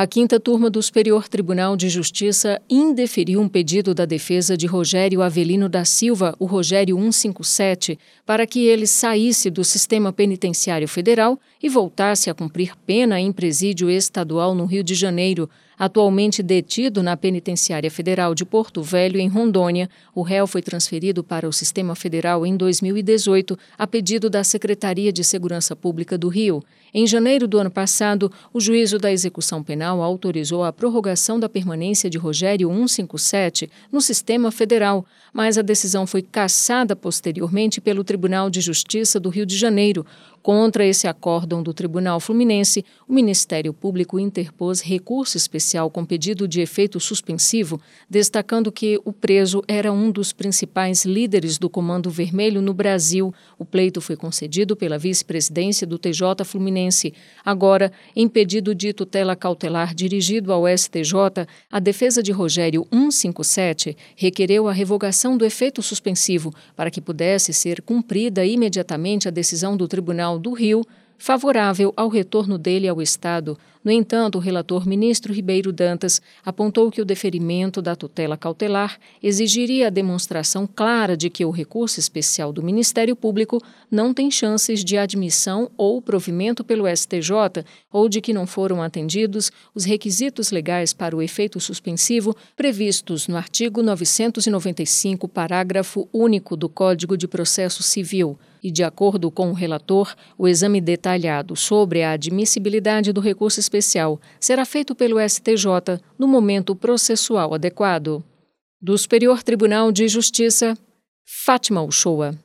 A quinta turma do Superior Tribunal de Justiça indeferiu um pedido da defesa de Rogério Avelino da Silva, o Rogério 157, para que ele saísse do sistema penitenciário federal e voltasse a cumprir pena em presídio estadual no Rio de Janeiro. Atualmente detido na Penitenciária Federal de Porto Velho, em Rondônia, o réu foi transferido para o sistema federal em 2018, a pedido da Secretaria de Segurança Pública do Rio. Em janeiro do ano passado, o juízo da execução penal autorizou a prorrogação da permanência de Rogério 157 no sistema federal, mas a decisão foi cassada posteriormente pelo Tribunal de Justiça do Rio de Janeiro, Contra esse acórdão do Tribunal Fluminense, o Ministério Público interpôs recurso especial com pedido de efeito suspensivo, destacando que o preso era um dos principais líderes do Comando Vermelho no Brasil. O pleito foi concedido pela vice-presidência do TJ Fluminense. Agora, em pedido de tutela cautelar dirigido ao STJ, a defesa de Rogério 157 requereu a revogação do efeito suspensivo para que pudesse ser cumprida imediatamente a decisão do Tribunal do Rio favorável ao retorno dele ao Estado. No entanto, o relator ministro Ribeiro Dantas apontou que o deferimento da tutela cautelar exigiria a demonstração clara de que o recurso especial do Ministério Público não tem chances de admissão ou provimento pelo STJ ou de que não foram atendidos os requisitos legais para o efeito suspensivo previstos no artigo 995, parágrafo único do Código de Processo Civil. E, de acordo com o relator, o exame detalhado sobre a admissibilidade do recurso especial será feito pelo STJ no momento processual adequado. Do Superior Tribunal de Justiça, Fátima Uchoa.